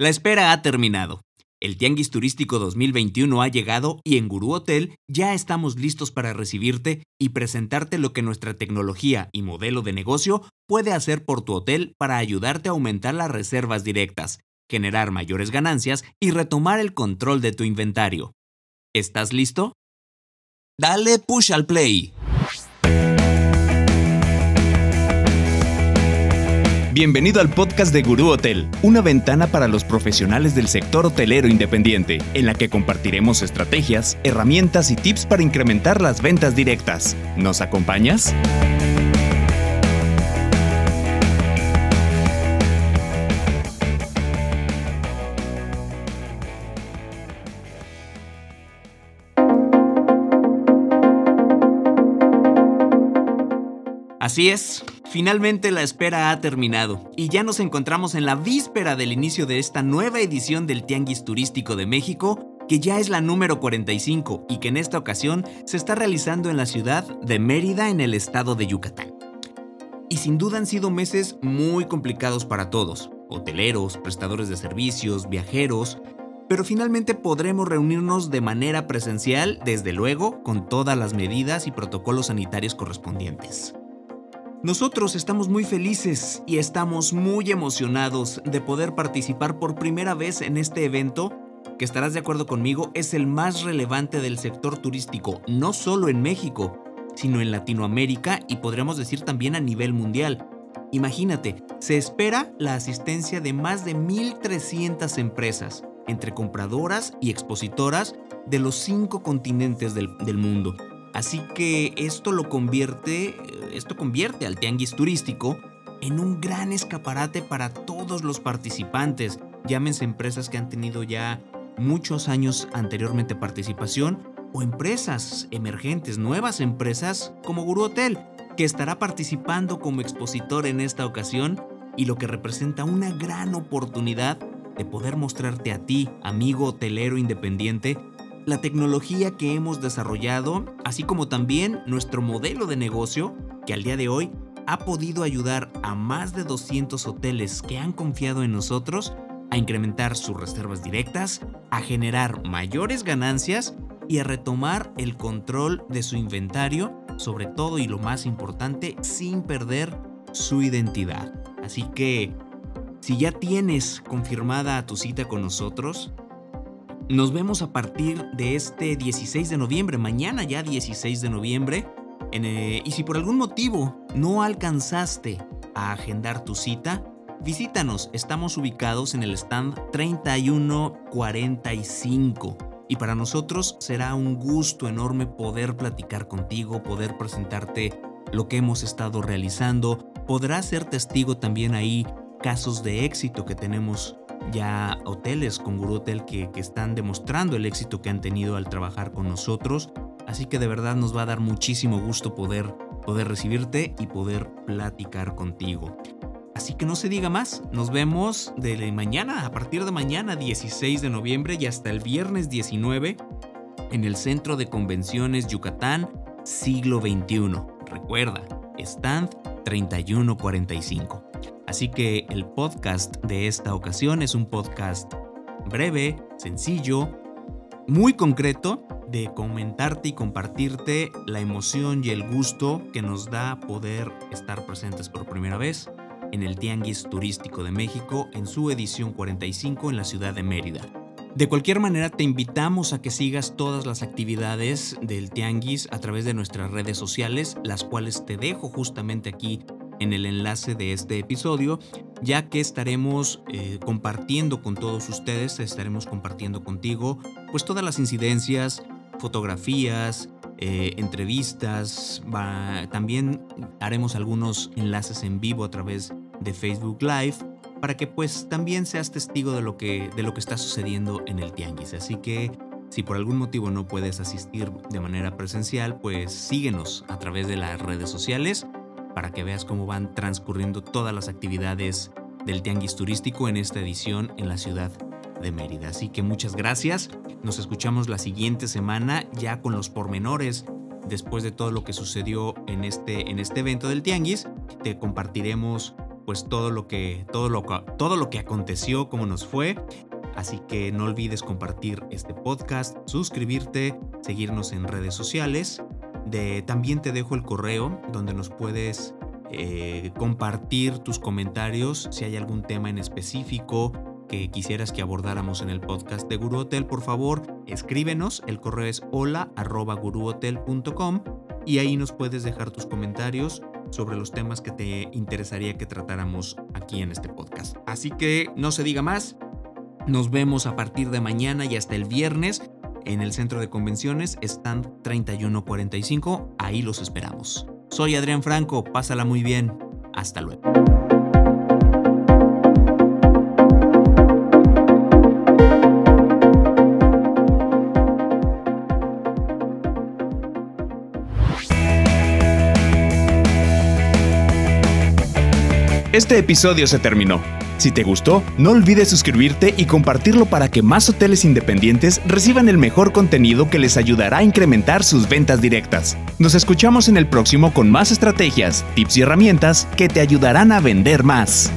La espera ha terminado. El Tianguis Turístico 2021 ha llegado y en Gurú Hotel ya estamos listos para recibirte y presentarte lo que nuestra tecnología y modelo de negocio puede hacer por tu hotel para ayudarte a aumentar las reservas directas, generar mayores ganancias y retomar el control de tu inventario. ¿Estás listo? Dale push al play. Bienvenido al podcast de Gurú Hotel, una ventana para los profesionales del sector hotelero independiente, en la que compartiremos estrategias, herramientas y tips para incrementar las ventas directas. ¿Nos acompañas? Así es, finalmente la espera ha terminado y ya nos encontramos en la víspera del inicio de esta nueva edición del Tianguis Turístico de México, que ya es la número 45 y que en esta ocasión se está realizando en la ciudad de Mérida en el estado de Yucatán. Y sin duda han sido meses muy complicados para todos, hoteleros, prestadores de servicios, viajeros, pero finalmente podremos reunirnos de manera presencial, desde luego, con todas las medidas y protocolos sanitarios correspondientes. Nosotros estamos muy felices y estamos muy emocionados de poder participar por primera vez en este evento que estarás de acuerdo conmigo es el más relevante del sector turístico, no solo en México, sino en Latinoamérica y podríamos decir también a nivel mundial. Imagínate, se espera la asistencia de más de 1.300 empresas, entre compradoras y expositoras de los cinco continentes del, del mundo. Así que esto lo convierte, esto convierte al tianguis turístico en un gran escaparate para todos los participantes. Llámense empresas que han tenido ya muchos años anteriormente participación o empresas emergentes, nuevas empresas como Guru Hotel, que estará participando como expositor en esta ocasión y lo que representa una gran oportunidad de poder mostrarte a ti, amigo hotelero independiente, la tecnología que hemos desarrollado, así como también nuestro modelo de negocio, que al día de hoy ha podido ayudar a más de 200 hoteles que han confiado en nosotros a incrementar sus reservas directas, a generar mayores ganancias y a retomar el control de su inventario, sobre todo y lo más importante, sin perder su identidad. Así que, si ya tienes confirmada tu cita con nosotros, nos vemos a partir de este 16 de noviembre, mañana ya 16 de noviembre. Eh, y si por algún motivo no alcanzaste a agendar tu cita, visítanos. Estamos ubicados en el stand 3145. Y para nosotros será un gusto enorme poder platicar contigo, poder presentarte lo que hemos estado realizando. Podrás ser testigo también ahí casos de éxito que tenemos ya hoteles con Guru Hotel que, están demostrando el éxito que han tenido al trabajar con nosotros. Así que de verdad nos va a dar muchísimo gusto poder, poder recibirte y poder platicar contigo. Así que no se diga más, nos vemos de mañana, a partir de mañana 16 de noviembre y hasta el viernes 19 en el Centro de Convenciones Yucatán, siglo XXI. Recuerda, stand 3145. Así que el podcast de esta ocasión es un podcast breve, sencillo, muy concreto de comentarte y compartirte la emoción y el gusto que nos da poder estar presentes por primera vez en el Tianguis Turístico de México en su edición 45 en la ciudad de Mérida. De cualquier manera, te invitamos a que sigas todas las actividades del Tianguis a través de nuestras redes sociales, las cuales te dejo justamente aquí en el enlace de este episodio, ya que estaremos eh, compartiendo con todos ustedes, estaremos compartiendo contigo, pues todas las incidencias, fotografías, eh, entrevistas, también haremos algunos enlaces en vivo a través de Facebook Live para que pues también seas testigo de lo que, de lo que está sucediendo en el Tianguis. Así que si por algún motivo no puedes asistir de manera presencial, pues síguenos a través de las redes sociales para que veas cómo van transcurriendo todas las actividades del Tianguis Turístico en esta edición en la ciudad de Mérida. Así que muchas gracias. Nos escuchamos la siguiente semana ya con los pormenores después de todo lo que sucedió en este, en este evento del Tianguis. Te compartiremos pues todo lo que todo lo, todo lo que aconteció, cómo nos fue. Así que no olvides compartir este podcast, suscribirte, seguirnos en redes sociales. De, también te dejo el correo donde nos puedes eh, compartir tus comentarios si hay algún tema en específico que quisieras que abordáramos en el podcast de Guru Hotel, por favor, escríbenos. El correo es hola@guruhotel.com y ahí nos puedes dejar tus comentarios sobre los temas que te interesaría que tratáramos aquí en este podcast. Así que no se diga más. Nos vemos a partir de mañana y hasta el viernes en el centro de convenciones, están 3145. Ahí los esperamos. Soy Adrián Franco, pásala muy bien. Hasta luego. Este episodio se terminó. Si te gustó, no olvides suscribirte y compartirlo para que más hoteles independientes reciban el mejor contenido que les ayudará a incrementar sus ventas directas. Nos escuchamos en el próximo con más estrategias, tips y herramientas que te ayudarán a vender más.